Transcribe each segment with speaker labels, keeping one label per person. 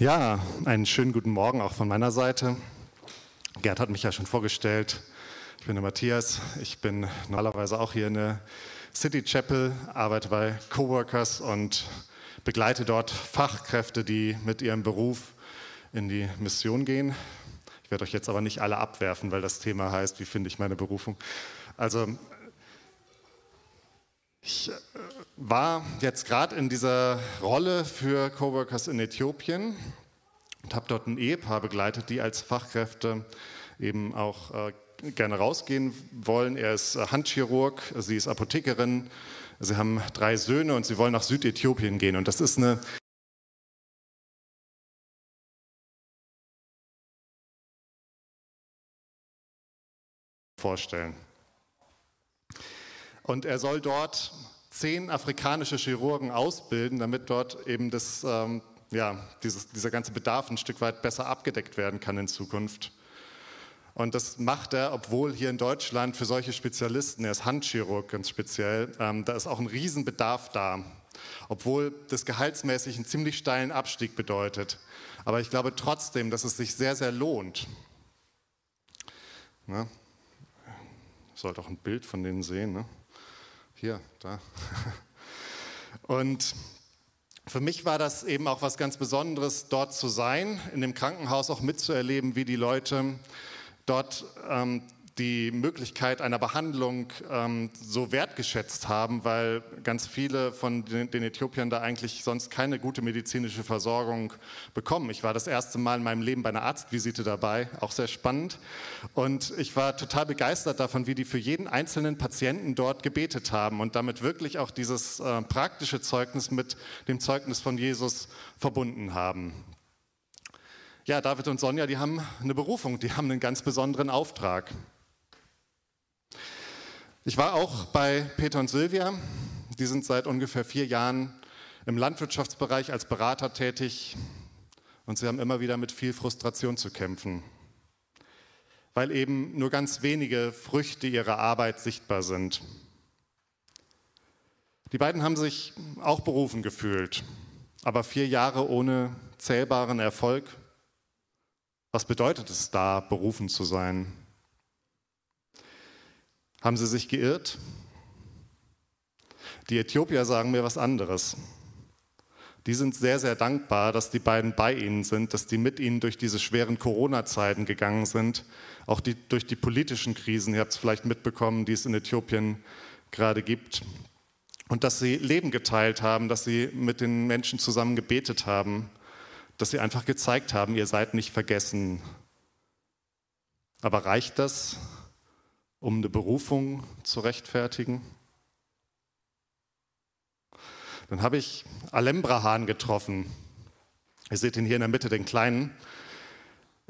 Speaker 1: Ja, einen schönen guten Morgen auch von meiner Seite. Gerd hat mich ja schon vorgestellt. Ich bin der Matthias. Ich bin normalerweise auch hier in der City Chapel, arbeite bei Coworkers und begleite dort Fachkräfte, die mit ihrem Beruf in die Mission gehen. Ich werde euch jetzt aber nicht alle abwerfen, weil das Thema heißt, wie finde ich meine Berufung. Also ich äh, war jetzt gerade in dieser Rolle für Coworkers in Äthiopien und habe dort ein Ehepaar begleitet, die als Fachkräfte eben auch äh, gerne rausgehen wollen. Er ist äh, Handchirurg, sie ist Apothekerin, sie haben drei Söhne und sie wollen nach Südäthiopien gehen. Und das ist eine vorstellen. Und er soll dort zehn afrikanische Chirurgen ausbilden, damit dort eben das, ähm, ja, dieses, dieser ganze Bedarf ein Stück weit besser abgedeckt werden kann in Zukunft. Und das macht er, obwohl hier in Deutschland für solche Spezialisten, er ist Handchirurg ganz speziell, ähm, da ist auch ein Riesenbedarf da. Obwohl das gehaltsmäßig einen ziemlich steilen Abstieg bedeutet. Aber ich glaube trotzdem, dass es sich sehr, sehr lohnt. Ne? Ich sollte auch ein Bild von denen sehen. Ne? Hier, da. Und für mich war das eben auch was ganz Besonderes, dort zu sein, in dem Krankenhaus auch mitzuerleben, wie die Leute dort ähm, die Möglichkeit einer Behandlung ähm, so wertgeschätzt haben, weil ganz viele von den, den, Äthiopiern da eigentlich sonst keine gute medizinische Versorgung bekommen. Ich war das erste Mal in meinem Leben bei einer Arztvisite dabei, auch sehr spannend. Und ich war total begeistert davon, wie die für jeden einzelnen Patienten dort gebetet haben und damit wirklich auch dieses äh, praktische Zeugnis mit dem Zeugnis von Jesus verbunden haben. Ja, David und Sonja, die haben eine Berufung, die haben einen ganz besonderen Auftrag. Ich war auch bei Peter und Silvia. Die sind seit ungefähr vier Jahren im Landwirtschaftsbereich als Berater tätig und sie haben immer wieder mit viel Frustration zu kämpfen, weil eben nur ganz wenige Früchte ihrer Arbeit sichtbar sind. Die beiden haben sich auch berufen gefühlt, aber vier Jahre ohne zählbaren Erfolg. Was bedeutet es da, berufen zu sein? Haben sie sich geirrt? Die Äthiopier sagen mir was anderes. Die sind sehr, sehr dankbar, dass die beiden bei ihnen sind, dass die mit ihnen durch diese schweren Corona-Zeiten gegangen sind, auch die, durch die politischen Krisen, ihr habt es vielleicht mitbekommen, die es in Äthiopien gerade gibt. Und dass sie Leben geteilt haben, dass sie mit den Menschen zusammen gebetet haben, dass sie einfach gezeigt haben, ihr seid nicht vergessen. Aber reicht das? Um eine Berufung zu rechtfertigen? Dann habe ich Alembrahan getroffen. Ihr seht ihn hier in der Mitte, den kleinen.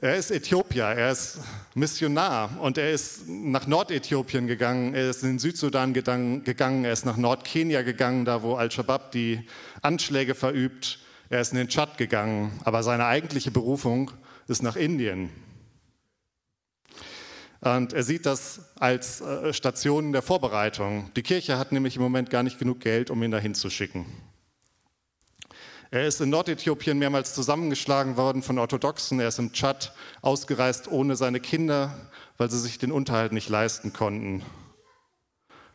Speaker 1: Er ist Äthiopier, er ist Missionar und er ist nach Nordäthiopien gegangen, er ist in den Südsudan gegangen, er ist nach Nordkenia gegangen, da wo Al-Shabaab die Anschläge verübt, er ist in den Tschad gegangen, aber seine eigentliche Berufung ist nach Indien. Und er sieht das als äh, Station der Vorbereitung. Die Kirche hat nämlich im Moment gar nicht genug Geld, um ihn dahin zu schicken. Er ist in Nordäthiopien mehrmals zusammengeschlagen worden von Orthodoxen. Er ist im Tschad ausgereist ohne seine Kinder, weil sie sich den Unterhalt nicht leisten konnten.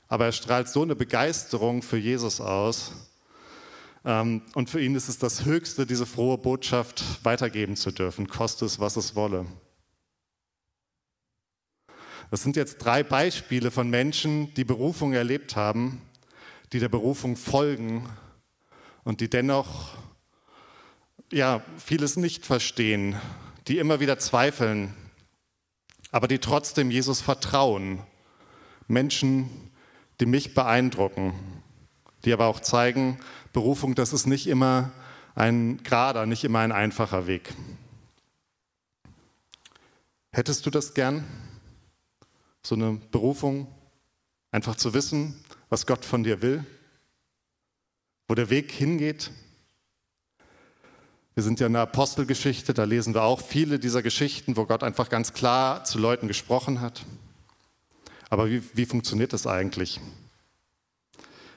Speaker 1: Aber er strahlt so eine Begeisterung für Jesus aus. Ähm, und für ihn ist es das Höchste, diese frohe Botschaft weitergeben zu dürfen, koste es, was es wolle. Das sind jetzt drei Beispiele von Menschen, die Berufung erlebt haben, die der Berufung folgen und die dennoch ja, vieles nicht verstehen, die immer wieder zweifeln, aber die trotzdem Jesus vertrauen. Menschen, die mich beeindrucken, die aber auch zeigen, Berufung, das ist nicht immer ein gerader, nicht immer ein einfacher Weg. Hättest du das gern? So eine Berufung, einfach zu wissen, was Gott von dir will, wo der Weg hingeht. Wir sind ja in der Apostelgeschichte, da lesen wir auch viele dieser Geschichten, wo Gott einfach ganz klar zu Leuten gesprochen hat. Aber wie, wie funktioniert das eigentlich?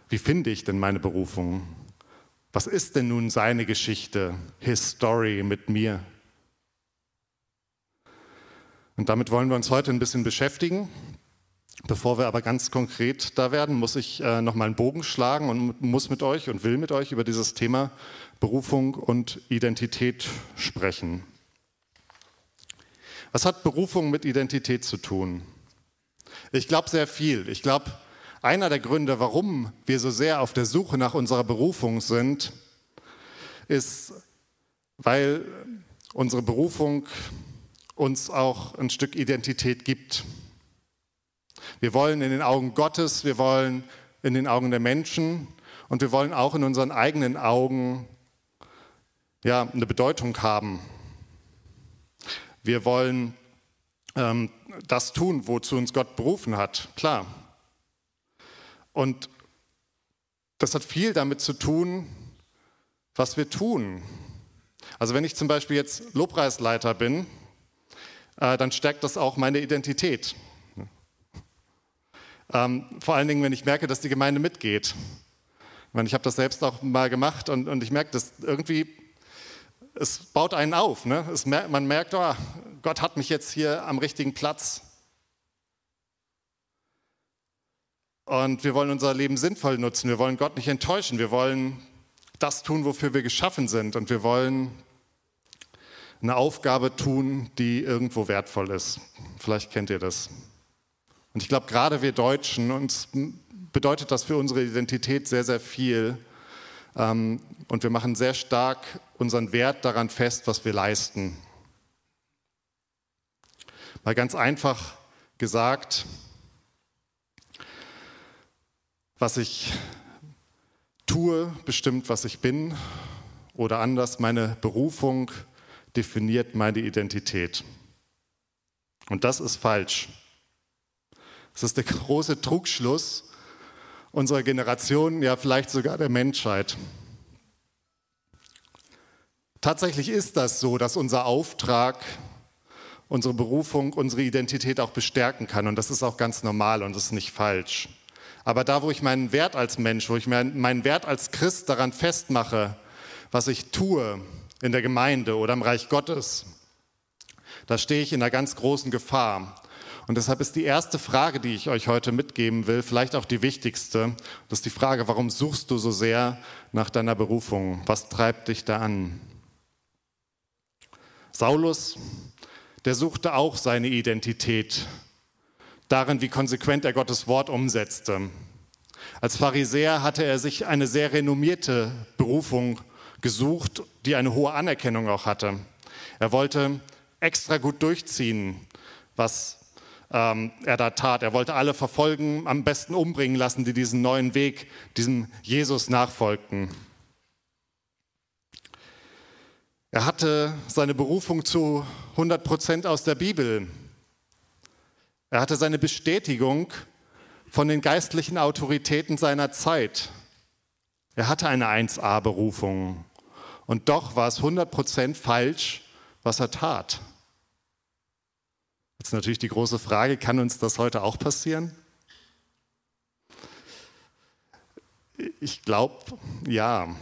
Speaker 1: Wie finde ich denn meine Berufung? Was ist denn nun seine Geschichte, his story mit mir? Und damit wollen wir uns heute ein bisschen beschäftigen. Bevor wir aber ganz konkret da werden, muss ich äh, noch mal einen Bogen schlagen und muss mit euch und will mit euch über dieses Thema Berufung und Identität sprechen. Was hat Berufung mit Identität zu tun? Ich glaube sehr viel. Ich glaube, einer der Gründe, warum wir so sehr auf der Suche nach unserer Berufung sind, ist, weil unsere Berufung uns auch ein Stück Identität gibt. Wir wollen in den Augen Gottes, wir wollen in den Augen der Menschen und wir wollen auch in unseren eigenen Augen ja, eine Bedeutung haben. Wir wollen ähm, das tun, wozu uns Gott berufen hat, klar. Und das hat viel damit zu tun, was wir tun. Also wenn ich zum Beispiel jetzt Lobpreisleiter bin, äh, dann stärkt das auch meine Identität. Ähm, vor allen Dingen, wenn ich merke, dass die Gemeinde mitgeht. Ich, habe das selbst auch mal gemacht und, ich merke, dass irgendwie, es baut einen auf. Ne? Man merkt, oh, Gott hat mich jetzt hier am richtigen Platz. Und wir wollen unser Leben sinnvoll nutzen. Wir wollen Gott nicht enttäuschen. Wir wollen das tun, wofür wir geschaffen sind. Und wir wollen eine Aufgabe tun, die irgendwo wertvoll ist. Vielleicht kennt ihr das. Und ich glaube, gerade wir Deutschen, uns bedeutet das für unsere Identität sehr, sehr viel. Ähm, und wir machen sehr stark unseren Wert daran fest, was wir leisten. Mal ganz einfach gesagt, was ich tue, bestimmt, was ich bin. Oder anders, meine Berufung definiert meine Identität. Und das ist falsch. Das ist der große Trugschluss unserer Generation, ja vielleicht sogar der Menschheit. Tatsächlich ist das so, dass unser Auftrag, unsere Berufung, unsere Identität auch bestärken kann. Und das ist auch ganz normal und das ist nicht falsch. Aber da, wo ich meinen Wert als Mensch, wo ich meinen Wert als Christ daran festmache, was ich tue in der Gemeinde oder im Reich Gottes, da stehe ich in einer ganz großen Gefahr. Und deshalb ist die erste Frage, die ich euch heute mitgeben will, vielleicht auch die wichtigste. Das ist die Frage, warum suchst du so sehr nach deiner Berufung? Was treibt dich da an? Saulus, der suchte auch seine Identität darin, wie konsequent er Gottes Wort umsetzte. Als Pharisäer hatte er sich eine sehr renommierte Berufung gesucht, die eine hohe Anerkennung auch hatte. Er wollte extra gut durchziehen, was ähm, er da tat. Er wollte alle verfolgen, am besten umbringen lassen, die diesen neuen Weg, diesem Jesus nachfolgten. Er hatte seine Berufung zu 100 Prozent aus der Bibel. Er hatte seine Bestätigung von den geistlichen Autoritäten seiner Zeit. Er hatte eine 1a-Berufung. Und doch war es 100 Prozent falsch, was er tat. Jetzt natürlich die große Frage, kann uns das heute auch passieren? Ich glaube, ja.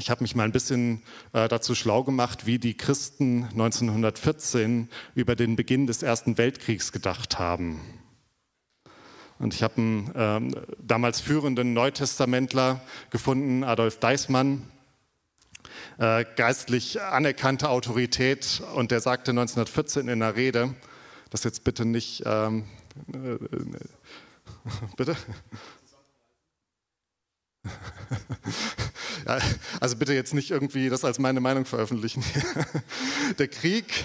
Speaker 1: Ich habe mich mal ein bisschen äh, dazu schlau gemacht, wie die Christen 1914 über den Beginn des Ersten Weltkriegs gedacht haben. Und ich habe einen äh, damals führenden Neutestamentler gefunden, Adolf Deismann, äh, geistlich anerkannte Autorität. Und der sagte 1914 in einer Rede, das jetzt bitte nicht, ähm, äh, äh bitte? Ja, also bitte jetzt nicht irgendwie das als meine Meinung veröffentlichen. Der Krieg,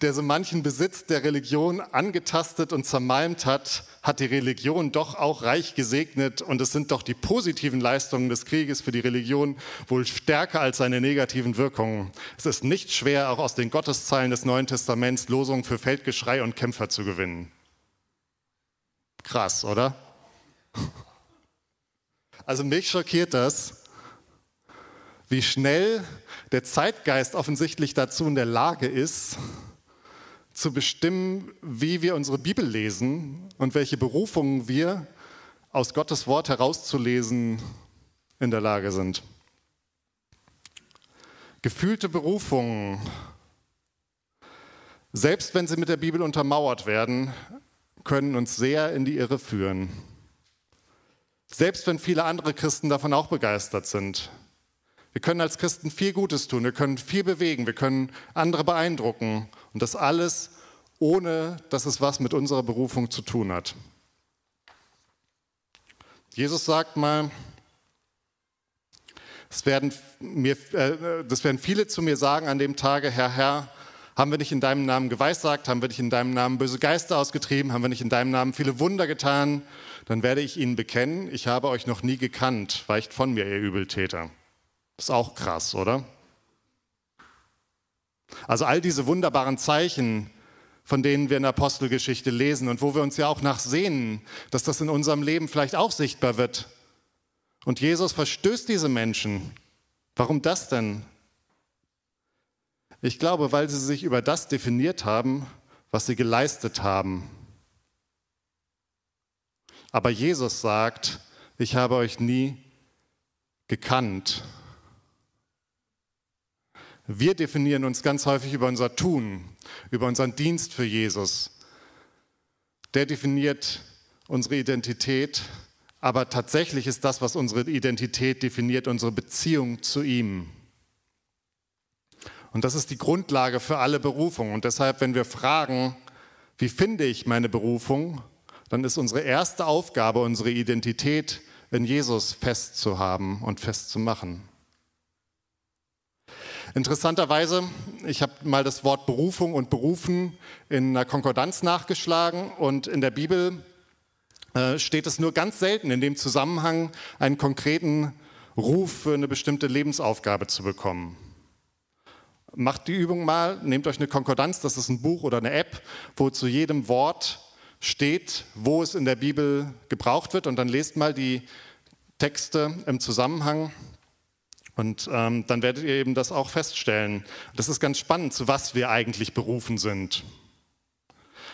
Speaker 1: der so manchen Besitz der Religion angetastet und zermalmt hat, hat die Religion doch auch reich gesegnet und es sind doch die positiven Leistungen des Krieges für die Religion wohl stärker als seine negativen Wirkungen. Es ist nicht schwer, auch aus den Gotteszeilen des Neuen Testaments Losungen für Feldgeschrei und Kämpfer zu gewinnen. Krass, oder? Also mich schockiert das, wie schnell der Zeitgeist offensichtlich dazu in der Lage ist, zu bestimmen, wie wir unsere Bibel lesen und welche Berufungen wir aus Gottes Wort herauszulesen in der Lage sind. Gefühlte Berufungen, selbst wenn sie mit der Bibel untermauert werden, können uns sehr in die Irre führen. Selbst wenn viele andere Christen davon auch begeistert sind. Wir können als Christen viel Gutes tun, wir können viel bewegen, wir können andere beeindrucken. Und das alles ohne, dass es was mit unserer Berufung zu tun hat. Jesus sagt mal, es werden mir, äh, das werden viele zu mir sagen an dem Tage, Herr, Herr, haben wir nicht in deinem Namen geweissagt, haben wir nicht in deinem Namen böse Geister ausgetrieben, haben wir nicht in deinem Namen viele Wunder getan, dann werde ich ihnen bekennen, ich habe euch noch nie gekannt, weicht von mir, ihr Übeltäter. Ist auch krass, oder? Also all diese wunderbaren Zeichen, von denen wir in der Apostelgeschichte lesen und wo wir uns ja auch nachsehen, dass das in unserem Leben vielleicht auch sichtbar wird. Und Jesus verstößt diese Menschen. Warum das denn? Ich glaube, weil sie sich über das definiert haben, was sie geleistet haben. Aber Jesus sagt, ich habe euch nie gekannt. Wir definieren uns ganz häufig über unser Tun, über unseren Dienst für Jesus. Der definiert unsere Identität, aber tatsächlich ist das, was unsere Identität definiert, unsere Beziehung zu ihm. Und das ist die Grundlage für alle Berufungen. Und deshalb, wenn wir fragen, wie finde ich meine Berufung, dann ist unsere erste Aufgabe, unsere Identität in Jesus festzuhaben und festzumachen. Interessanterweise, ich habe mal das Wort Berufung und Berufen in einer Konkordanz nachgeschlagen und in der Bibel äh, steht es nur ganz selten in dem Zusammenhang, einen konkreten Ruf für eine bestimmte Lebensaufgabe zu bekommen. Macht die Übung mal, nehmt euch eine Konkordanz, das ist ein Buch oder eine App, wo zu jedem Wort steht, wo es in der Bibel gebraucht wird und dann lest mal die Texte im Zusammenhang und ähm, dann werdet ihr eben das auch feststellen. Das ist ganz spannend, zu was wir eigentlich berufen sind.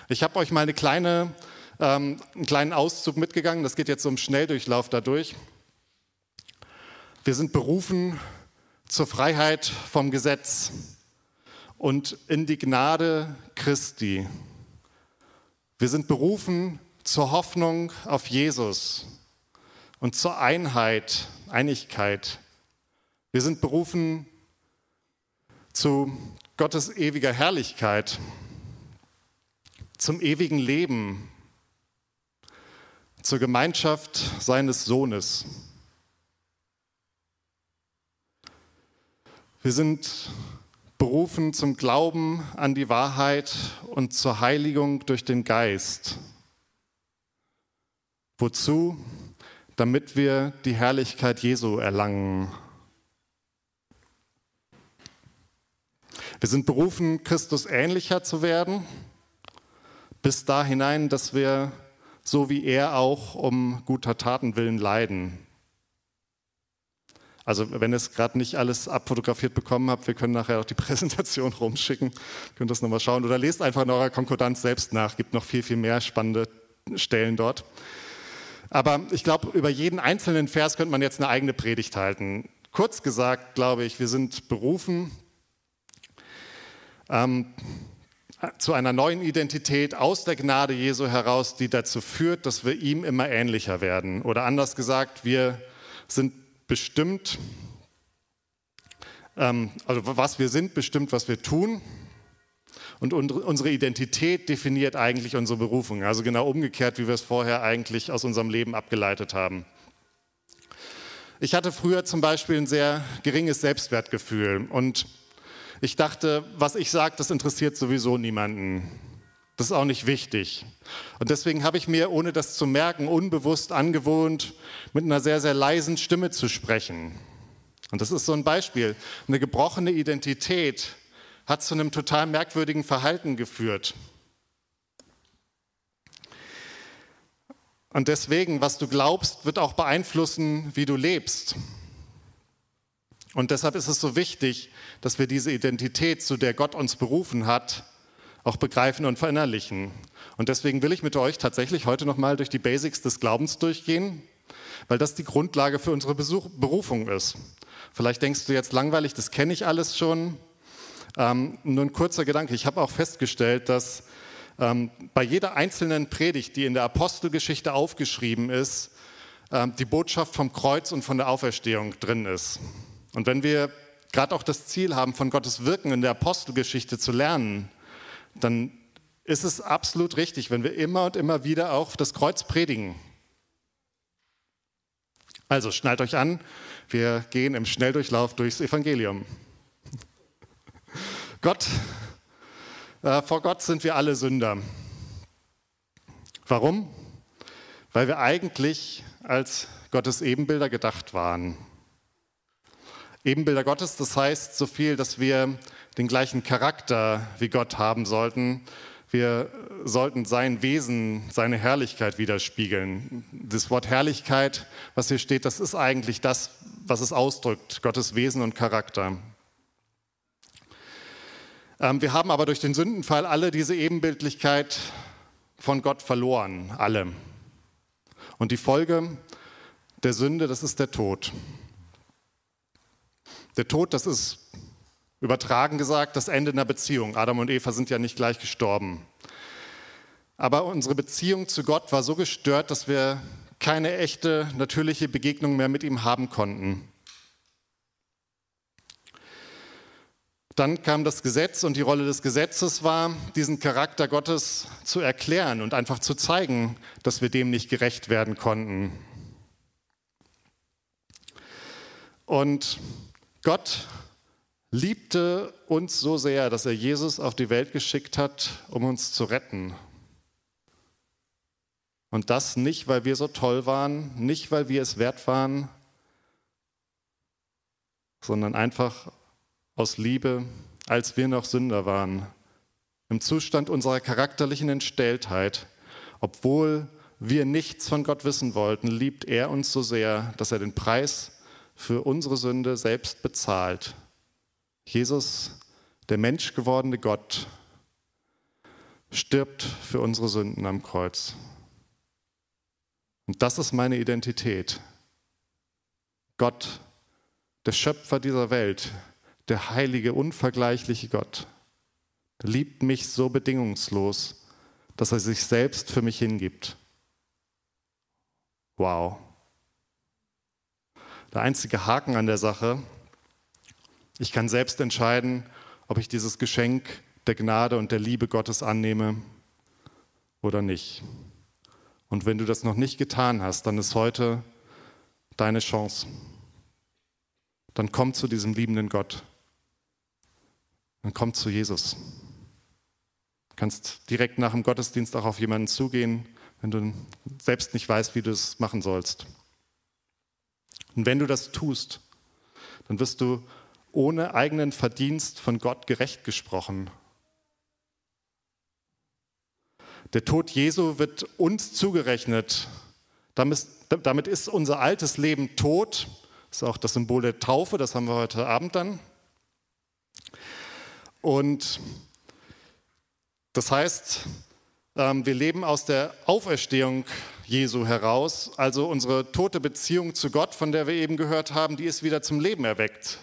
Speaker 1: Ich habe euch mal eine kleine, ähm, einen kleinen Auszug mitgegangen. Das geht jetzt so im Schnelldurchlauf dadurch. Wir sind berufen zur Freiheit vom Gesetz und in die Gnade Christi. Wir sind berufen zur Hoffnung auf Jesus und zur Einheit, Einigkeit wir sind berufen zu Gottes ewiger Herrlichkeit, zum ewigen Leben, zur Gemeinschaft seines Sohnes. Wir sind berufen zum Glauben an die Wahrheit und zur Heiligung durch den Geist. Wozu? Damit wir die Herrlichkeit Jesu erlangen. Wir sind berufen, Christus ähnlicher zu werden, bis da dass wir so wie er auch um guter Taten willen leiden. Also wenn ihr es gerade nicht alles abfotografiert bekommen habt, wir können nachher auch die Präsentation rumschicken, könnt das nochmal schauen oder lest einfach in eurer Konkordanz selbst nach, gibt noch viel, viel mehr spannende Stellen dort. Aber ich glaube, über jeden einzelnen Vers könnte man jetzt eine eigene Predigt halten. Kurz gesagt, glaube ich, wir sind berufen, ähm, zu einer neuen Identität aus der Gnade Jesu heraus, die dazu führt, dass wir ihm immer ähnlicher werden. Oder anders gesagt, wir sind bestimmt, ähm, also was wir sind, bestimmt, was wir tun. Und unsere Identität definiert eigentlich unsere Berufung. Also genau umgekehrt, wie wir es vorher eigentlich aus unserem Leben abgeleitet haben. Ich hatte früher zum Beispiel ein sehr geringes Selbstwertgefühl und ich dachte, was ich sage, das interessiert sowieso niemanden. Das ist auch nicht wichtig. Und deswegen habe ich mir, ohne das zu merken, unbewusst angewohnt, mit einer sehr, sehr leisen Stimme zu sprechen. Und das ist so ein Beispiel. Eine gebrochene Identität hat zu einem total merkwürdigen Verhalten geführt. Und deswegen, was du glaubst, wird auch beeinflussen, wie du lebst. Und deshalb ist es so wichtig, dass wir diese Identität, zu der Gott uns berufen hat, auch begreifen und verinnerlichen. Und deswegen will ich mit euch tatsächlich heute nochmal durch die Basics des Glaubens durchgehen, weil das die Grundlage für unsere Besuch Berufung ist. Vielleicht denkst du jetzt langweilig, das kenne ich alles schon. Ähm, nur ein kurzer Gedanke. Ich habe auch festgestellt, dass ähm, bei jeder einzelnen Predigt, die in der Apostelgeschichte aufgeschrieben ist, ähm, die Botschaft vom Kreuz und von der Auferstehung drin ist. Und wenn wir gerade auch das Ziel haben, von Gottes Wirken in der Apostelgeschichte zu lernen, dann ist es absolut richtig, wenn wir immer und immer wieder auch das Kreuz predigen. Also schnallt euch an, wir gehen im Schnelldurchlauf durchs Evangelium. Gott, äh, vor Gott sind wir alle Sünder. Warum? Weil wir eigentlich als Gottes Ebenbilder gedacht waren. Ebenbilder Gottes, das heißt so viel, dass wir den gleichen Charakter wie Gott haben sollten. Wir sollten sein Wesen, seine Herrlichkeit widerspiegeln. Das Wort Herrlichkeit, was hier steht, das ist eigentlich das, was es ausdrückt, Gottes Wesen und Charakter. Ähm, wir haben aber durch den Sündenfall alle diese Ebenbildlichkeit von Gott verloren, alle. Und die Folge der Sünde, das ist der Tod. Der Tod, das ist übertragen gesagt das Ende einer Beziehung. Adam und Eva sind ja nicht gleich gestorben. Aber unsere Beziehung zu Gott war so gestört, dass wir keine echte, natürliche Begegnung mehr mit ihm haben konnten. Dann kam das Gesetz und die Rolle des Gesetzes war, diesen Charakter Gottes zu erklären und einfach zu zeigen, dass wir dem nicht gerecht werden konnten. Und Gott liebte uns so sehr, dass er Jesus auf die Welt geschickt hat, um uns zu retten. Und das nicht, weil wir so toll waren, nicht, weil wir es wert waren, sondern einfach aus Liebe, als wir noch Sünder waren, im Zustand unserer charakterlichen Entstelltheit, obwohl wir nichts von Gott wissen wollten, liebt er uns so sehr, dass er den Preis für unsere Sünde selbst bezahlt. Jesus, der menschgewordene Gott, stirbt für unsere Sünden am Kreuz. Und das ist meine Identität. Gott, der Schöpfer dieser Welt, der heilige, unvergleichliche Gott, liebt mich so bedingungslos, dass er sich selbst für mich hingibt. Wow. Der einzige Haken an der Sache, ich kann selbst entscheiden, ob ich dieses Geschenk der Gnade und der Liebe Gottes annehme oder nicht. Und wenn du das noch nicht getan hast, dann ist heute deine Chance. Dann komm zu diesem liebenden Gott. Dann komm zu Jesus. Du kannst direkt nach dem Gottesdienst auch auf jemanden zugehen, wenn du selbst nicht weißt, wie du es machen sollst. Und wenn du das tust, dann wirst du ohne eigenen Verdienst von Gott gerecht gesprochen. Der Tod Jesu wird uns zugerechnet. Damit ist unser altes Leben tot. Das ist auch das Symbol der Taufe, das haben wir heute Abend dann. Und das heißt, wir leben aus der Auferstehung Jesu heraus. Also unsere tote Beziehung zu Gott, von der wir eben gehört haben, die ist wieder zum Leben erweckt.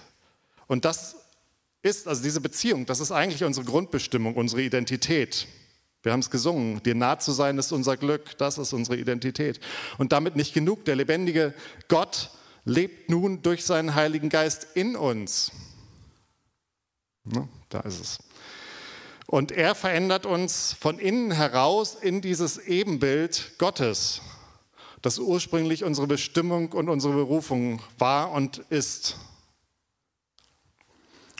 Speaker 1: Und das ist, also diese Beziehung, das ist eigentlich unsere Grundbestimmung, unsere Identität. Wir haben es gesungen, dir nah zu sein ist unser Glück, das ist unsere Identität. Und damit nicht genug, der lebendige Gott lebt nun durch seinen Heiligen Geist in uns. Ne, da ist es. Und er verändert uns von innen heraus in dieses Ebenbild Gottes, das ursprünglich unsere Bestimmung und unsere Berufung war und ist.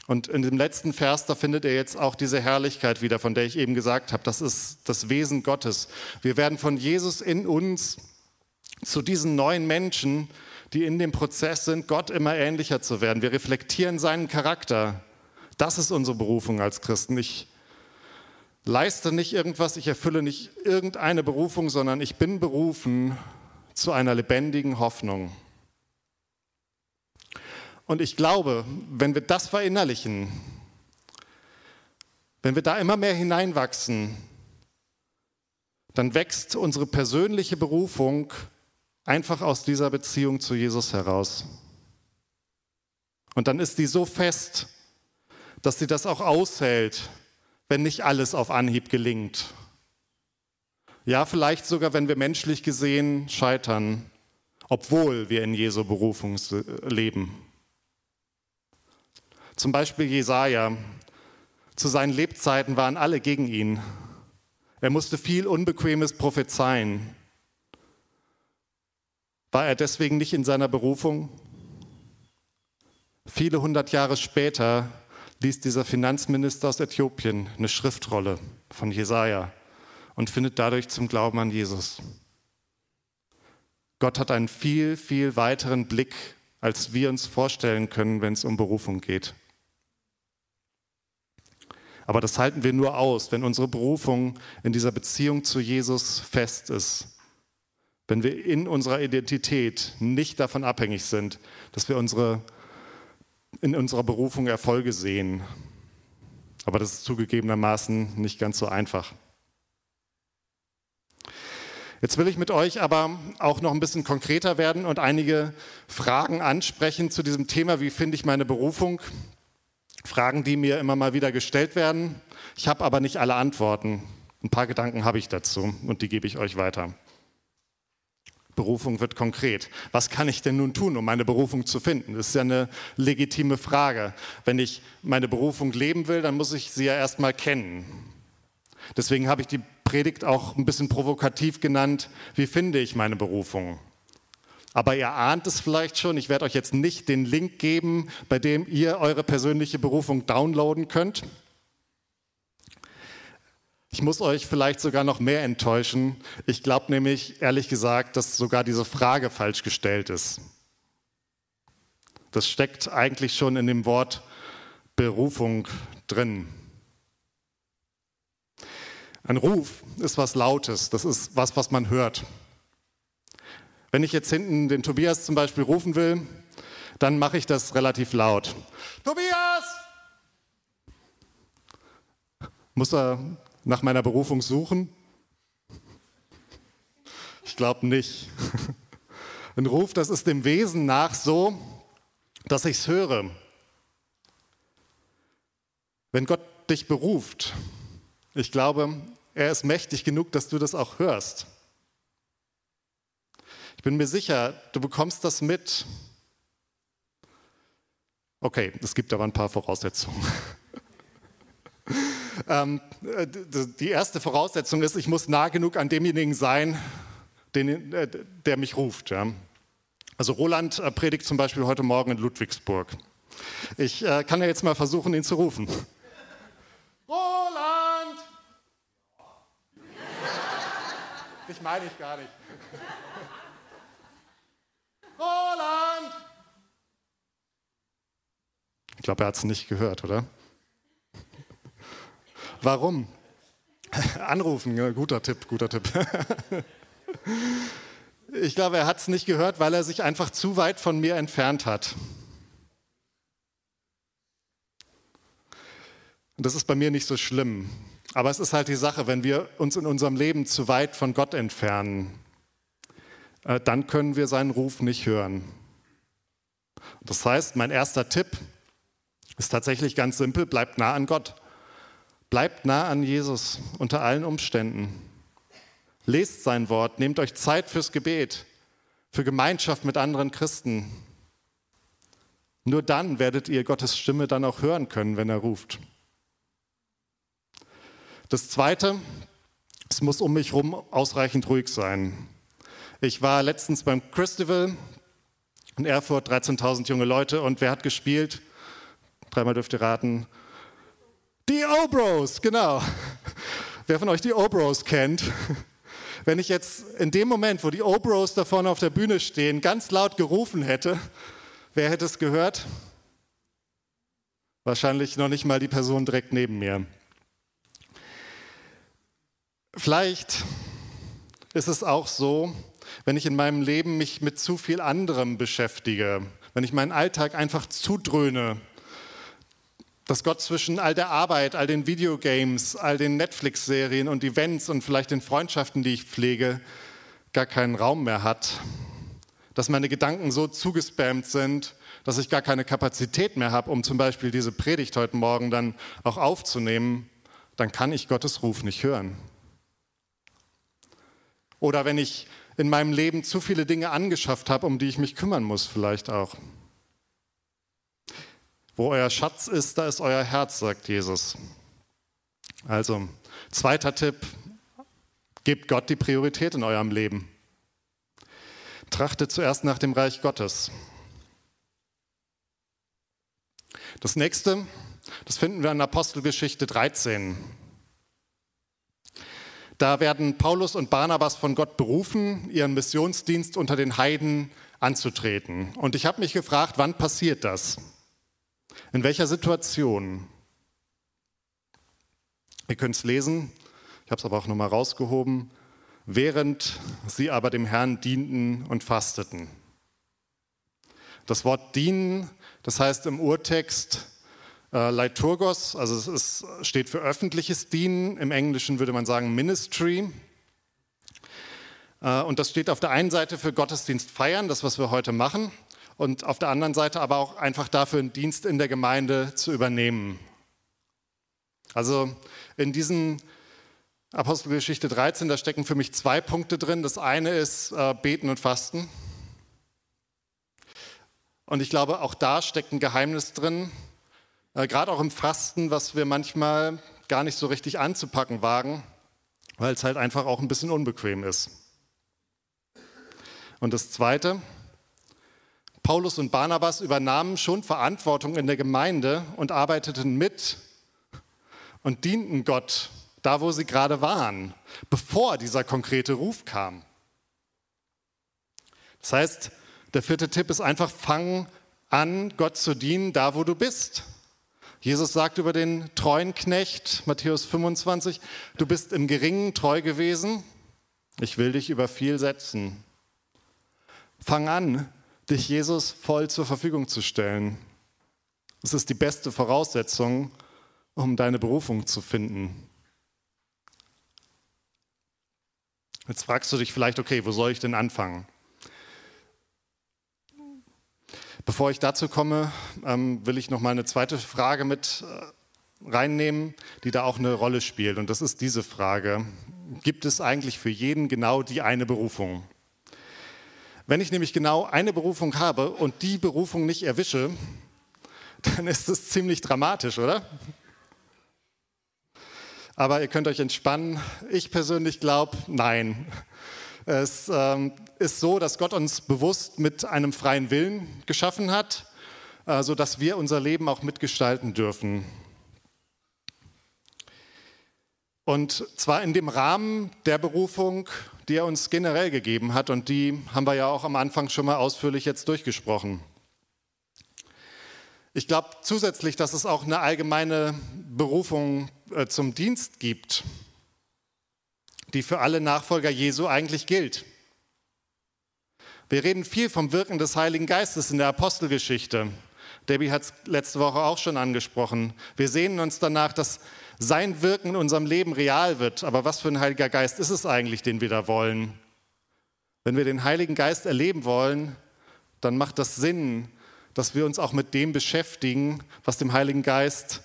Speaker 1: Und in dem letzten Vers, da findet ihr jetzt auch diese Herrlichkeit wieder, von der ich eben gesagt habe. Das ist das Wesen Gottes. Wir werden von Jesus in uns zu diesen neuen Menschen, die in dem Prozess sind, Gott immer ähnlicher zu werden. Wir reflektieren seinen Charakter. Das ist unsere Berufung als Christen. Ich leiste nicht irgendwas, ich erfülle nicht irgendeine Berufung, sondern ich bin berufen zu einer lebendigen Hoffnung. Und ich glaube, wenn wir das verinnerlichen, wenn wir da immer mehr hineinwachsen, dann wächst unsere persönliche Berufung einfach aus dieser Beziehung zu Jesus heraus. Und dann ist die so fest, dass sie das auch aushält, wenn nicht alles auf Anhieb gelingt. Ja, vielleicht sogar, wenn wir menschlich gesehen scheitern, obwohl wir in Jesu Berufung leben. Zum Beispiel Jesaja. Zu seinen Lebzeiten waren alle gegen ihn. Er musste viel Unbequemes prophezeien. War er deswegen nicht in seiner Berufung? Viele hundert Jahre später liest dieser Finanzminister aus Äthiopien eine Schriftrolle von Jesaja und findet dadurch zum Glauben an Jesus. Gott hat einen viel, viel weiteren Blick, als wir uns vorstellen können, wenn es um Berufung geht. Aber das halten wir nur aus, wenn unsere Berufung in dieser Beziehung zu Jesus fest ist. Wenn wir in unserer Identität nicht davon abhängig sind, dass wir unsere in unserer Berufung Erfolge sehen. Aber das ist zugegebenermaßen nicht ganz so einfach. Jetzt will ich mit euch aber auch noch ein bisschen konkreter werden und einige Fragen ansprechen zu diesem Thema, wie finde ich meine Berufung? Fragen, die mir immer mal wieder gestellt werden. Ich habe aber nicht alle Antworten. Ein paar Gedanken habe ich dazu und die gebe ich euch weiter. Berufung wird konkret. Was kann ich denn nun tun, um meine Berufung zu finden? Das ist ja eine legitime Frage. Wenn ich meine Berufung leben will, dann muss ich sie ja erstmal kennen. Deswegen habe ich die Predigt auch ein bisschen provokativ genannt, wie finde ich meine Berufung? Aber ihr ahnt es vielleicht schon, ich werde euch jetzt nicht den Link geben, bei dem ihr eure persönliche Berufung downloaden könnt. Ich muss euch vielleicht sogar noch mehr enttäuschen. Ich glaube nämlich, ehrlich gesagt, dass sogar diese Frage falsch gestellt ist. Das steckt eigentlich schon in dem Wort Berufung drin. Ein Ruf ist was Lautes, das ist was, was man hört. Wenn ich jetzt hinten den Tobias zum Beispiel rufen will, dann mache ich das relativ laut. Tobias! Muss er nach meiner Berufung suchen? Ich glaube nicht. Ein Ruf, das ist dem Wesen nach so, dass ich es höre. Wenn Gott dich beruft, ich glaube, er ist mächtig genug, dass du das auch hörst. Ich bin mir sicher, du bekommst das mit. Okay, es gibt aber ein paar Voraussetzungen. Ähm, äh, die erste Voraussetzung ist, ich muss nah genug an demjenigen sein, den, äh, der mich ruft. Ja. Also Roland äh, predigt zum Beispiel heute Morgen in Ludwigsburg. Ich äh, kann ja jetzt mal versuchen, ihn zu rufen. Roland! Ich meine ich gar nicht. Roland! Ich glaube, er hat es nicht gehört, oder? Warum? Anrufen, ja, guter Tipp, guter Tipp. Ich glaube, er hat es nicht gehört, weil er sich einfach zu weit von mir entfernt hat. Und das ist bei mir nicht so schlimm. Aber es ist halt die Sache, wenn wir uns in unserem Leben zu weit von Gott entfernen, äh, dann können wir seinen Ruf nicht hören. Das heißt, mein erster Tipp ist tatsächlich ganz simpel, bleibt nah an Gott. Bleibt nah an Jesus unter allen Umständen. Lest sein Wort, nehmt euch Zeit fürs Gebet, für Gemeinschaft mit anderen Christen. Nur dann werdet ihr Gottes Stimme dann auch hören können, wenn er ruft. Das Zweite, es muss um mich herum ausreichend ruhig sein. Ich war letztens beim Christival in Erfurt, 13.000 junge Leute und wer hat gespielt? Dreimal dürft ihr raten. Die Obros, genau. Wer von euch die Obros kennt? Wenn ich jetzt in dem Moment, wo die Obros da vorne auf der Bühne stehen, ganz laut gerufen hätte, wer hätte es gehört? Wahrscheinlich noch nicht mal die Person direkt neben mir. Vielleicht ist es auch so, wenn ich in meinem Leben mich mit zu viel anderem beschäftige, wenn ich meinen Alltag einfach zudröhne dass Gott zwischen all der Arbeit, all den Videogames, all den Netflix-Serien und Events und vielleicht den Freundschaften, die ich pflege, gar keinen Raum mehr hat, dass meine Gedanken so zugespammt sind, dass ich gar keine Kapazität mehr habe, um zum Beispiel diese Predigt heute Morgen dann auch aufzunehmen, dann kann ich Gottes Ruf nicht hören. Oder wenn ich in meinem Leben zu viele Dinge angeschafft habe, um die ich mich kümmern muss, vielleicht auch. Wo euer Schatz ist, da ist euer Herz, sagt Jesus. Also, zweiter Tipp, gebt Gott die Priorität in eurem Leben. Trachtet zuerst nach dem Reich Gottes. Das nächste, das finden wir in Apostelgeschichte 13. Da werden Paulus und Barnabas von Gott berufen, ihren Missionsdienst unter den Heiden anzutreten. Und ich habe mich gefragt, wann passiert das? In welcher Situation? Ihr könnt es lesen, ich habe es aber auch nochmal rausgehoben. Während sie aber dem Herrn dienten und fasteten. Das Wort dienen, das heißt im Urtext äh, Liturgos, also es ist, steht für öffentliches Dienen, im Englischen würde man sagen Ministry. Äh, und das steht auf der einen Seite für Gottesdienst feiern, das, was wir heute machen, und auf der anderen Seite aber auch einfach dafür, einen Dienst in der Gemeinde zu übernehmen. Also in diesen Apostelgeschichte 13, da stecken für mich zwei Punkte drin. Das eine ist äh, Beten und Fasten. Und ich glaube, auch da steckt ein Geheimnis drin, äh, Gerade auch im Fasten, was wir manchmal gar nicht so richtig anzupacken wagen, weil es halt einfach auch ein bisschen unbequem ist. Und das Zweite, Paulus und Barnabas übernahmen schon Verantwortung in der Gemeinde und arbeiteten mit und dienten Gott da, wo sie gerade waren, bevor dieser konkrete Ruf kam. Das heißt, der vierte Tipp ist einfach, fang an, Gott zu dienen, da wo du bist. Jesus sagt über den treuen Knecht, Matthäus 25, du bist im Geringen treu gewesen, ich will dich über viel setzen. Fang an, dich Jesus voll zur Verfügung zu stellen. Es ist die beste Voraussetzung, um deine Berufung zu finden. Jetzt fragst du dich vielleicht, okay, wo soll ich denn anfangen? Bevor ich dazu komme, ähm, will ich noch mal eine zweite Frage mit äh, reinnehmen, die da auch eine Rolle spielt. Und das ist diese Frage. Gibt es eigentlich für jeden genau die eine Berufung? Wenn ich nämlich genau eine Berufung habe und die Berufung nicht erwische, dann ist es ziemlich dramatisch, oder? Aber ihr könnt euch entspannen. Ich persönlich glaube, nein. Es ähm, ist so, dass Gott uns bewusst mit einem freien Willen geschaffen hat, äh, sodass wir unser Leben auch mitgestalten dürfen. Und zwar in dem Rahmen der Berufung, die er uns generell gegeben hat. Und die haben wir ja auch am Anfang schon mal ausführlich jetzt durchgesprochen. Ich glaube zusätzlich, dass es auch eine allgemeine Berufung äh, zum Dienst gibt die für alle Nachfolger Jesu eigentlich gilt. Wir reden viel vom Wirken des Heiligen Geistes in der Apostelgeschichte. Debbie hat es letzte Woche auch schon angesprochen. Wir sehnen uns danach, dass sein Wirken in unserem Leben real wird. Aber was für ein Heiliger Geist ist es eigentlich, den wir da wollen? Wenn wir den Heiligen Geist erleben wollen, dann macht das Sinn, dass wir uns auch mit dem beschäftigen, was dem Heiligen Geist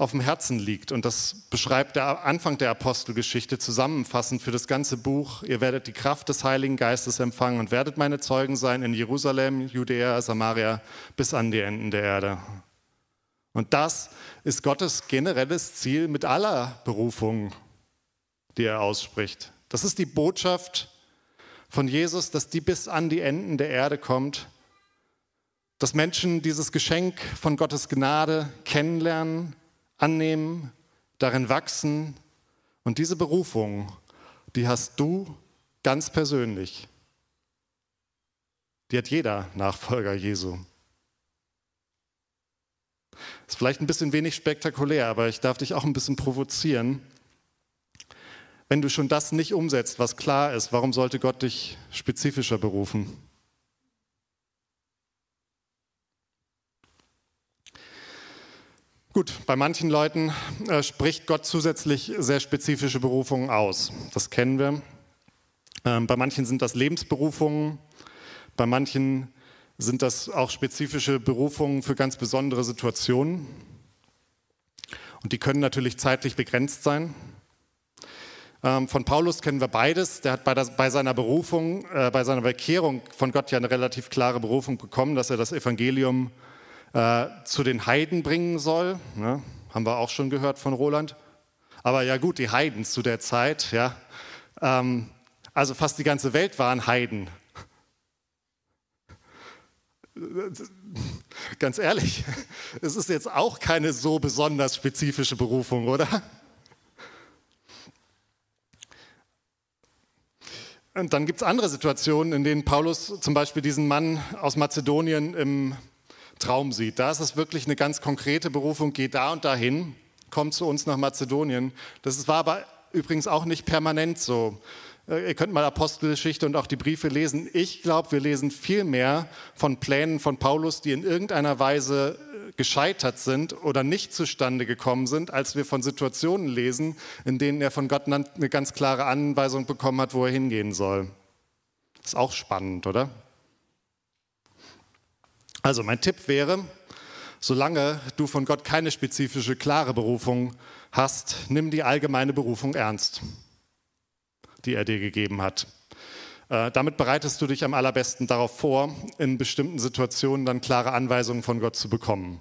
Speaker 1: auf dem Herzen liegt. Und das beschreibt der Anfang der Apostelgeschichte zusammenfassend für das ganze Buch. Ihr werdet die Kraft des Heiligen Geistes empfangen und werdet meine Zeugen sein in Jerusalem, Judäa, Samaria bis an die Enden der Erde. Und das ist Gottes generelles Ziel mit aller Berufung, die er ausspricht. Das ist die Botschaft von Jesus, dass die bis an die Enden der Erde kommt, dass Menschen dieses Geschenk von Gottes Gnade kennenlernen, annehmen, darin wachsen. Und diese Berufung, die hast du ganz persönlich. Die hat jeder Nachfolger Jesu. Ist vielleicht ein bisschen wenig spektakulär, aber ich darf dich auch ein bisschen provozieren. Wenn du schon das nicht umsetzt, was klar ist, warum sollte Gott dich spezifischer berufen? Gut, bei manchen Leuten äh, spricht Gott zusätzlich sehr spezifische Berufungen aus. Das kennen wir. Ähm, bei manchen sind das Lebensberufungen, Bei manchen sind das auch spezifische Berufungen für ganz besondere Situationen. Und die können natürlich zeitlich begrenzt sein. Ähm, von Paulus kennen wir beides. Der hat bei, das, bei seiner Berufung, äh, bei seiner Bekehrung von Gott ja eine relativ klare Berufung bekommen, dass er das Evangelium äh, zu den Heiden bringen soll. Ne? Haben wir auch schon gehört von Roland. Aber ja gut, die Heiden zu der Zeit, ja. Ähm, also fast die ganze Welt waren Heiden. Ganz ehrlich, es ist jetzt auch keine so besonders spezifische Berufung, oder? Und dann gibt es andere Situationen, in denen Paulus zum Beispiel diesen Mann aus Mazedonien im Traum sieht. Da ist es wirklich eine ganz konkrete Berufung, geh da und dahin, komm zu uns nach Mazedonien. Das war aber übrigens auch nicht permanent so. Äh, ihr könnt mal Apostelgeschichte und auch die Briefe lesen. Ich glaube, wir lesen viel mehr von Plänen von Paulus, die in irgendeiner Weise äh, gescheitert sind oder nicht zustande gekommen sind, als wir von Situationen lesen, in denen er von Gott eine ganz klare Anweisung bekommen hat, wo er hingehen soll. Ist auch spannend, oder? Also mein Tipp wäre, solange du von Gott keine spezifische, klare Berufung hast, nimm die allgemeine Berufung ernst, die er dir gegeben hat. Äh, damit bereitest du dich am allerbesten darauf vor, in bestimmten Situationen dann klare Anweisungen von Gott zu bekommen.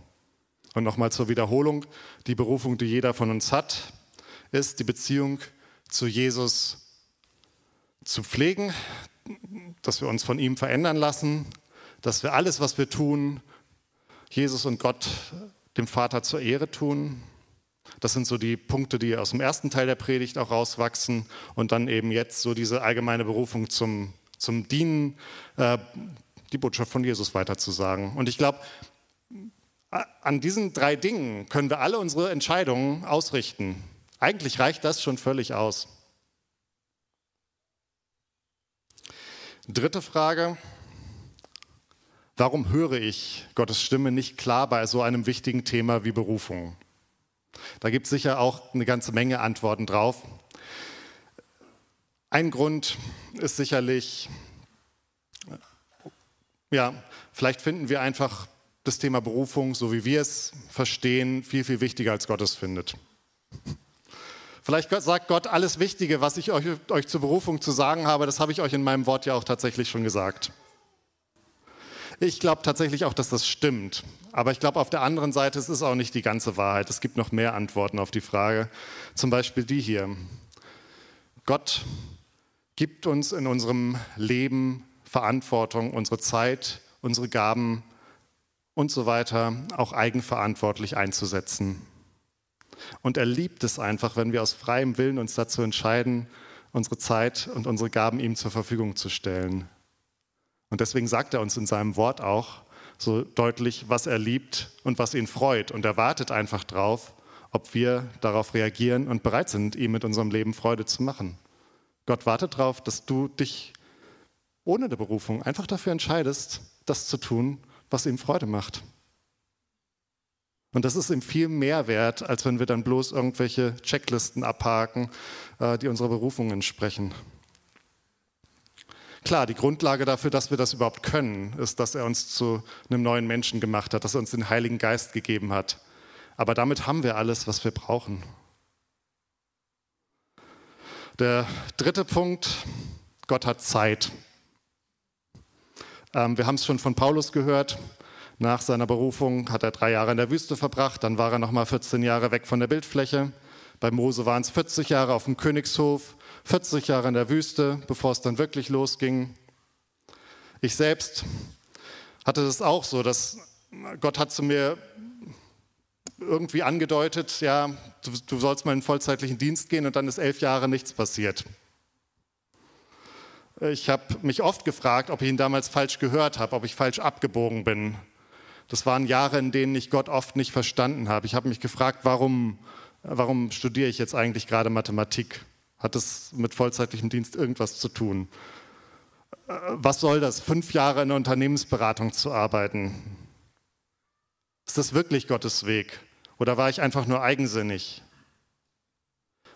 Speaker 1: Und nochmal zur Wiederholung, die Berufung, die jeder von uns hat, ist die Beziehung zu Jesus zu pflegen, dass wir uns von ihm verändern lassen, dass wir alles, was wir tun, Jesus und Gott, dem Vater zur Ehre tun. Das sind so die Punkte, die aus dem ersten Teil der Predigt auch rauswachsen und dann eben jetzt so diese allgemeine Berufung zum, zum Dienen, äh, die Botschaft von Jesus weiterzusagen. Und ich glaube, an diesen drei Dingen können wir alle unsere Entscheidungen ausrichten. Eigentlich reicht das schon völlig aus. Dritte Frage, Warum höre ich Gottes Stimme nicht klar bei so einem wichtigen Thema wie Berufung? Da gibt es sicher auch eine ganze Menge Antworten drauf. Ein Grund ist sicherlich, ja, vielleicht finden wir einfach das Thema Berufung, so wie wir es verstehen, viel, viel wichtiger als Gott es findet. Vielleicht sagt Gott, alles Wichtige, was ich euch, euch zur Berufung zu sagen habe, das habe ich euch in meinem Wort ja auch tatsächlich schon gesagt. Ich glaube tatsächlich auch, dass das stimmt. Aber ich glaube auf der anderen Seite, es ist auch nicht die ganze Wahrheit. Es gibt noch mehr Antworten auf die Frage. Zum Beispiel die hier. Gott gibt uns in unserem Leben Verantwortung, unsere Zeit, unsere Gaben und so weiter auch eigenverantwortlich einzusetzen. Und er liebt es einfach, wenn wir aus freiem Willen uns dazu entscheiden, unsere Zeit und unsere Gaben ihm zur Verfügung zu stellen. Und deswegen sagt er uns in seinem Wort auch so deutlich, was er liebt und was ihn freut. Und er wartet einfach drauf, ob wir darauf reagieren und bereit sind, ihm mit unserem Leben Freude zu machen. Gott wartet darauf, dass du dich ohne eine Berufung einfach dafür entscheidest, das zu tun, was ihm Freude macht. Und das ist ihm viel mehr wert, als wenn wir dann bloß irgendwelche Checklisten abhaken, äh, die unserer Berufung entsprechen. Klar, die Grundlage dafür, dass wir das überhaupt können, ist, dass er uns zu einem neuen Menschen gemacht hat, dass er uns den Heiligen Geist gegeben hat. Aber damit haben wir alles, was wir brauchen. Der dritte Punkt, Gott hat Zeit. Ähm, wir haben es schon von Paulus gehört. Nach seiner Berufung hat er drei Jahre in der Wüste verbracht, dann war er nochmal 14 Jahre weg von der Bildfläche. Bei Mose waren es 40 Jahre auf dem Königshof. 40 Jahre in der Wüste, bevor es dann wirklich losging. Ich selbst hatte das auch so, dass Gott hat zu mir irgendwie angedeutet, ja, du, du sollst mal in den vollzeitlichen Dienst gehen und dann ist elf Jahre nichts passiert. Ich habe mich oft gefragt, ob ich ihn damals falsch gehört habe, ob ich falsch abgebogen bin. Das waren Jahre, in denen ich Gott oft nicht verstanden habe. Ich habe mich gefragt, warum, warum studiere ich jetzt eigentlich gerade Mathematik? Hat es mit vollzeitlichem Dienst irgendwas zu tun? Äh, was soll das, fünf Jahre in der Unternehmensberatung zu arbeiten? Ist das wirklich Gottes Weg? Oder war ich einfach nur eigensinnig?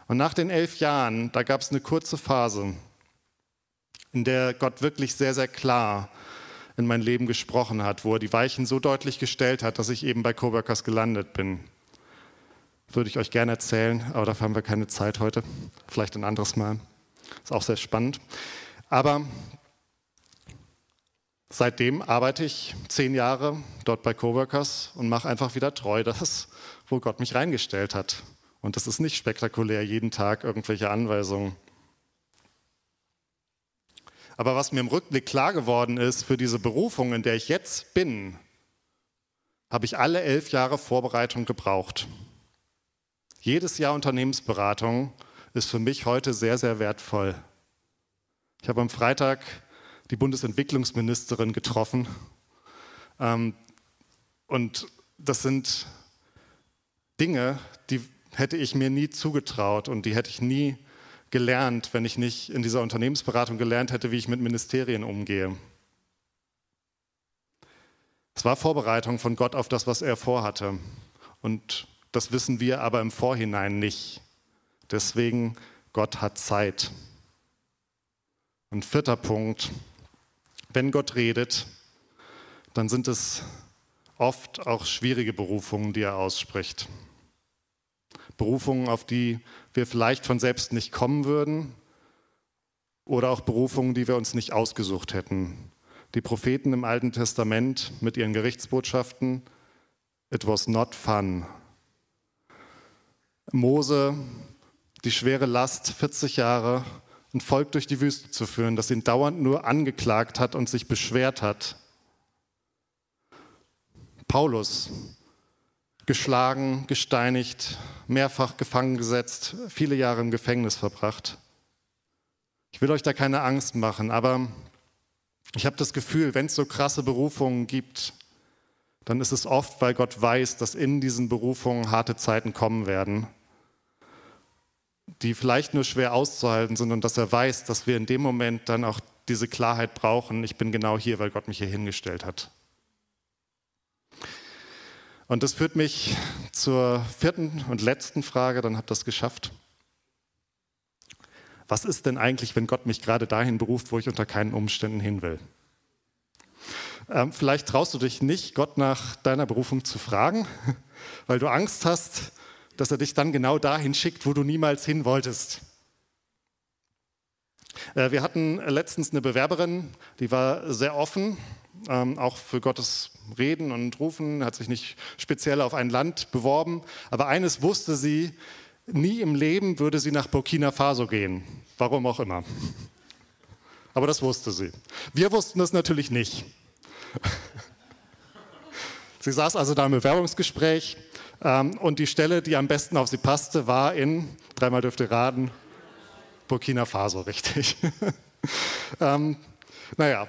Speaker 1: Und nach den elf Jahren, da gab es eine kurze Phase, in der Gott wirklich sehr, sehr klar in mein Leben gesprochen hat, wo er die Weichen so deutlich gestellt hat, dass ich eben bei Coworkers gelandet bin. Würde ich euch gerne erzählen, aber dafür haben wir keine Zeit heute. Vielleicht ein anderes Mal. Ist auch sehr spannend. Aber seitdem arbeite ich zehn Jahre dort bei Coworkers und mache einfach wieder treu das, wo Gott mich reingestellt hat. Und das ist nicht spektakulär, jeden Tag irgendwelche Anweisungen. Aber was mir im Rückblick klar geworden ist, für diese Berufung, in der ich jetzt bin, habe ich alle elf Jahre Vorbereitung gebraucht. Jedes Jahr Unternehmensberatung ist für mich heute sehr, sehr wertvoll. Ich habe am Freitag die Bundesentwicklungsministerin getroffen. Ähm, und das sind Dinge, die hätte ich mir nie zugetraut und die hätte ich nie gelernt, wenn ich nicht in dieser Unternehmensberatung gelernt hätte, wie ich mit Ministerien umgehe. Es war Vorbereitung von Gott auf das, was er vorhatte. Und das wissen wir aber im Vorhinein nicht. Deswegen, Gott hat Zeit. Und vierter Punkt, wenn Gott redet, dann sind es oft auch schwierige Berufungen, die er ausspricht. Berufungen, auf die wir vielleicht von selbst nicht kommen würden oder auch Berufungen, die wir uns nicht ausgesucht hätten. Die Propheten im Alten Testament mit ihren Gerichtsbotschaften, it was not fun. Mose, die schwere Last, 40 Jahre, ein Volk durch die Wüste zu führen, das ihn dauernd nur angeklagt hat und sich beschwert hat. Paulus, geschlagen, gesteinigt, mehrfach gefangen gesetzt, viele Jahre im Gefängnis verbracht. Ich will euch da keine Angst machen, aber ich habe das Gefühl, wenn es so krasse Berufungen gibt, dann ist es oft, weil Gott weiß, dass in diesen Berufungen harte Zeiten kommen werden, die vielleicht nur schwer auszuhalten sind und dass er weiß, dass wir in dem Moment dann auch diese Klarheit brauchen, ich bin genau hier, weil Gott mich hier hingestellt hat. Und das führt mich zur vierten und letzten Frage, dann habt ihr das geschafft. Was ist denn eigentlich, wenn Gott mich gerade dahin beruft, wo ich unter keinen Umständen hin will? Ähm, vielleicht traust du dich nicht, Gott nach deiner Berufung zu fragen, weil du Angst hast, dass er dich dann genau dahin schickt, wo du niemals hin wolltest. Äh, wir hatten letztens eine Bewerberin, die war sehr offen, ähm, auch für Gottes Reden und Rufen, hat sich nicht speziell auf ein Land beworben. Aber eines wusste sie, nie im Leben würde sie nach Burkina Faso gehen. Warum auch immer. Aber das wusste sie. Wir wussten das natürlich nicht. Sie saß also da im Bewerbungsgespräch und die Stelle, die am besten auf sie passte, war in, dreimal dürft raten, Burkina Faso, richtig. ähm, naja,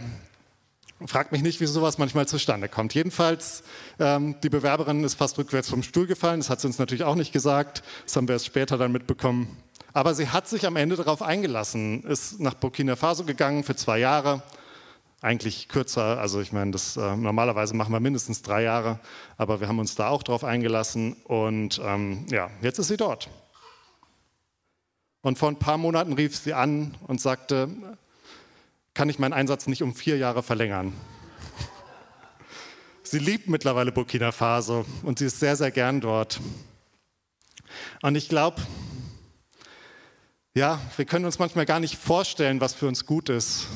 Speaker 1: Fragt mich nicht, wie sowas manchmal zustande kommt. Jedenfalls, ähm, die Bewerberin ist fast rückwärts vom Stuhl gefallen. Das hat sie uns natürlich auch nicht gesagt. Das haben wir erst später dann mitbekommen. Aber sie hat sich am Ende darauf eingelassen, ist nach Burkina Faso gegangen für zwei Jahre. Eigentlich kürzer, also ich meine, das, äh, normalerweise machen wir mindestens drei Jahre, aber wir haben uns da auch drauf eingelassen und ähm, ja, jetzt ist sie dort. Und vor ein paar Monaten rief sie an und sagte, kann ich meinen Einsatz nicht um vier Jahre verlängern. Sie liebt mittlerweile Burkina Faso und sie ist sehr, sehr gern dort. Und ich glaube, ja, wir können uns manchmal gar nicht vorstellen, was für uns gut ist.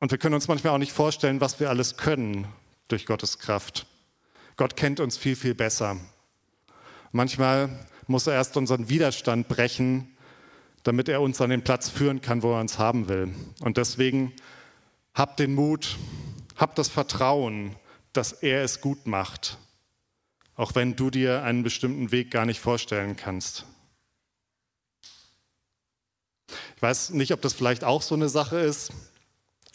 Speaker 1: Und wir können uns manchmal auch nicht vorstellen, was wir alles können durch Gottes Kraft. Gott kennt uns viel, viel besser. Manchmal muss er erst unseren Widerstand brechen, damit er uns an den Platz führen kann, wo er uns haben will. Und deswegen habt den Mut, habt das Vertrauen, dass er es gut macht, auch wenn du dir einen bestimmten Weg gar nicht vorstellen kannst. Ich weiß nicht, ob das vielleicht auch so eine Sache ist.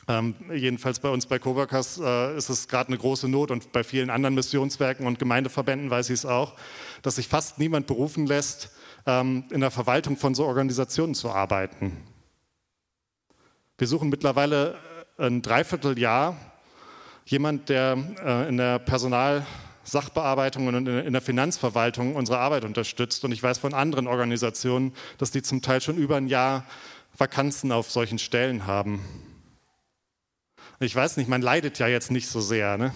Speaker 1: Ähm, jedenfalls bei uns bei Coworkers äh, ist es gerade eine große Not und bei vielen anderen Missionswerken und Gemeindeverbänden weiß ich es auch, dass sich fast niemand berufen lässt, ähm, in der Verwaltung von so Organisationen zu arbeiten. Wir suchen mittlerweile äh, ein Dreivierteljahr jemand, der äh, in der Personalsachbearbeitung und in der Finanzverwaltung unsere Arbeit unterstützt. Und ich weiß von anderen Organisationen, dass die zum Teil schon über ein Jahr Vakanzen auf solchen Stellen haben. Ich weiß nicht, man leidet ja jetzt nicht so sehr. Ne?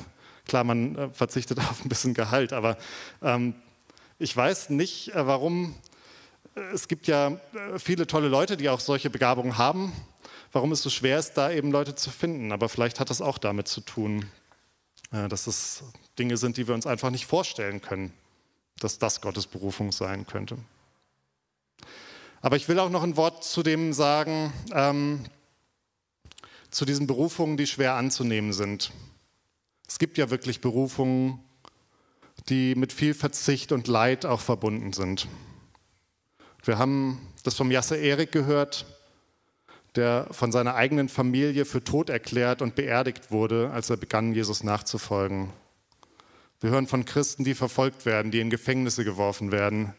Speaker 1: Klar, man äh, verzichtet auf ein bisschen Gehalt, aber ähm, ich weiß nicht, äh, warum. Äh, es gibt ja viele tolle Leute, die auch solche Begabungen haben. Warum es so schwer ist, da eben Leute zu finden. Aber vielleicht hat das auch damit zu tun, dass es Dinge sind, die wir uns einfach nicht vorstellen können, dass das Gottes Berufung sein könnte. Aber ich will auch noch ein Wort zu dem sagen, ähm, zu diesen Berufungen, die schwer anzunehmen sind. Es gibt ja wirklich Berufungen, die mit viel Verzicht und Leid auch verbunden sind. Wir haben das vom Jasse Erik gehört, der von seiner eigenen Familie für tot erklärt und beerdigt wurde, als er begann, Jesus nachzufolgen. Wir hören von Christen, die verfolgt werden, die in Gefängnisse geworfen werden.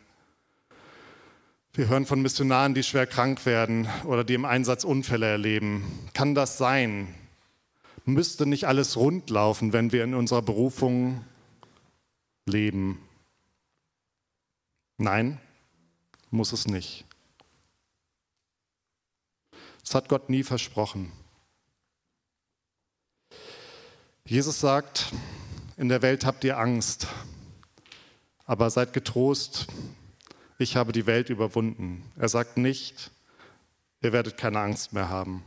Speaker 1: Wir hören von Missionaren, die schwer krank werden oder die im Einsatz Unfälle erleben. Kann das sein? Müsste nicht alles rund laufen, wenn wir in unserer Berufung leben? Nein, muss es nicht. Das hat Gott nie versprochen. Jesus sagt, in der Welt habt ihr Angst, aber seid getrost, ich habe die Welt überwunden. Er sagt nicht, ihr werdet keine Angst mehr haben.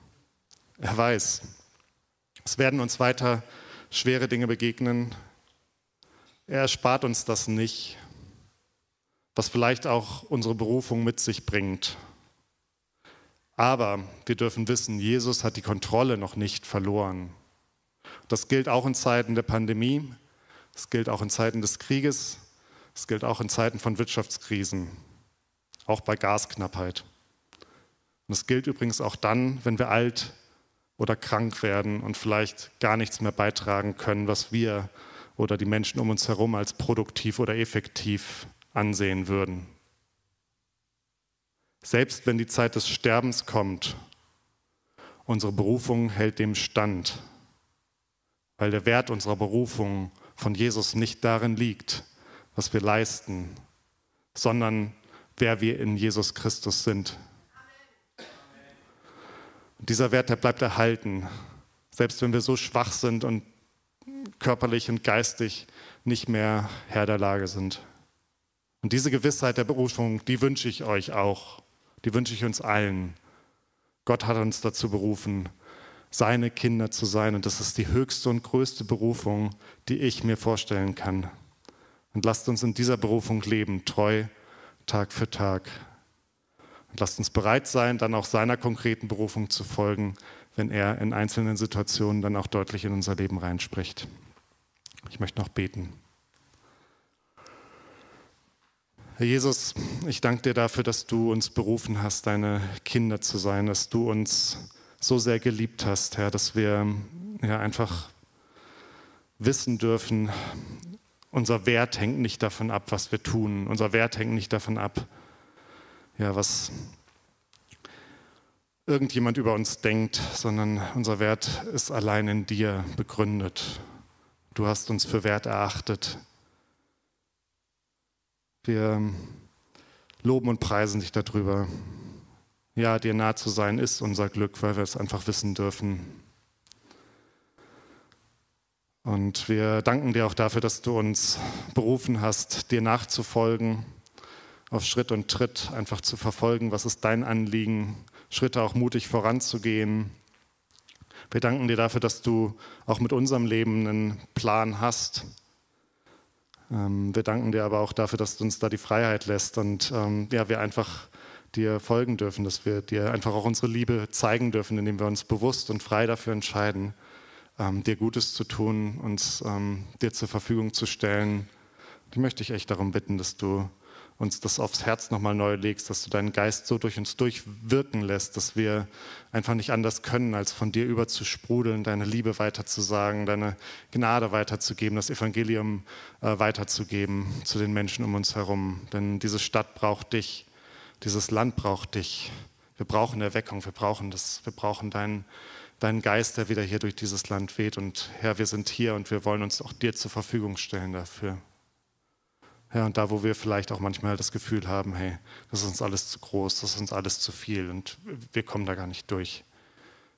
Speaker 1: Er weiß, es werden uns weiter schwere Dinge begegnen. Er erspart uns das nicht, was vielleicht auch unsere Berufung mit sich bringt. Aber wir dürfen wissen, Jesus hat die Kontrolle noch nicht verloren. Das gilt auch in Zeiten der Pandemie, das gilt auch in Zeiten des Krieges, das gilt auch in Zeiten von Wirtschaftskrisen, auch bei Gasknappheit. Und es gilt übrigens auch dann, wenn wir alt oder krank werden und vielleicht gar nichts mehr beitragen können, was wir oder die Menschen um uns herum als produktiv oder effektiv ansehen würden. Selbst wenn die Zeit des Sterbens kommt, unsere Berufung hält dem stand, weil der Wert unserer Berufung von Jesus nicht darin liegt, was wir leisten, sondern wer wir in Jesus Christus sind. Und dieser Wert, der bleibt erhalten, selbst wenn wir so schwach sind und körperlich und geistig nicht mehr Herr der Lage sind. Und diese Gewissheit der Berufung, die wünsche ich euch auch. Die wünsche ich uns allen. Gott hat uns dazu berufen, seine Kinder zu sein. Und das ist die höchste und größte Berufung, die ich mir vorstellen kann. Und lasst uns in dieser Berufung leben, treu, Tag für Tag. Und lasst uns bereit sein, dann auch seiner konkreten Berufung zu folgen, wenn er in einzelnen Situationen dann auch deutlich in unser Leben reinspricht. Ich möchte noch beten. Herr Jesus, ich danke dir dafür, dass du uns berufen hast, deine Kinder zu sein, dass du uns so sehr geliebt hast, Herr, dass wir ja, einfach wissen dürfen, unser Wert hängt nicht davon ab, was wir tun. Unser Wert hängt nicht davon ab, ja, was irgendjemand über uns denkt, sondern unser Wert ist allein in dir begründet. Du hast uns für wert erachtet. Wir loben und preisen dich darüber. Ja, dir nah zu sein ist unser Glück, weil wir es einfach wissen dürfen. Und wir danken dir auch dafür, dass du uns berufen hast, dir nachzufolgen, auf Schritt und Tritt einfach zu verfolgen, was ist dein Anliegen, Schritte auch mutig voranzugehen. Wir danken dir dafür, dass du auch mit unserem Leben einen Plan hast, ähm, wir danken dir aber auch dafür, dass du uns da die Freiheit lässt und ähm, ja, wir einfach dir folgen dürfen, dass wir dir einfach auch unsere Liebe zeigen dürfen, indem wir uns bewusst und frei dafür entscheiden, ähm, dir Gutes zu tun, uns dir zur Verfügung zu stellen. Ich möchte dich echt darum bitten, dass du uns das aufs Herz nochmal neu legst, dass du deinen Geist so durch uns durchwirken lässt, dass wir einfach nicht anders können, als von dir über zu sprudeln, deine Liebe weiterzusagen, deine Gnade weiterzugeben, das Evangelium äh, weiterzugeben zu den Menschen um uns herum. Denn diese Stadt braucht dich, dieses Land braucht dich. Wir brauchen Erweckung, wir brauchen das, wir brauchen deinen dein Geist, der wieder hier durch dieses Land weht. Und Herr, wir sind hier und wir wollen uns auch dir zur Verfügung stellen dafür. Herr, und da, wo wir vielleicht auch manchmal das Gefühl haben, hey, das ist uns alles zu groß, das ist uns alles zu viel und wir kommen da gar nicht durch.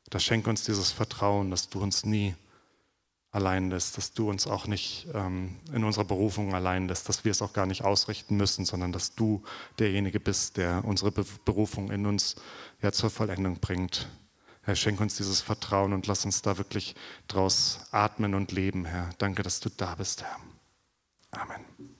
Speaker 1: Da schenke uns dieses Vertrauen, dass du uns nie allein lässt, dass du uns auch nicht ähm, in unserer Berufung allein lässt, dass wir es auch gar nicht ausrichten müssen, sondern dass du derjenige bist, der unsere Berufung in uns ja zur Vollendung bringt. Herr, schenk uns dieses Vertrauen und lass uns da wirklich draus atmen und leben, Herr. Danke, dass du da bist, Herr. Amen.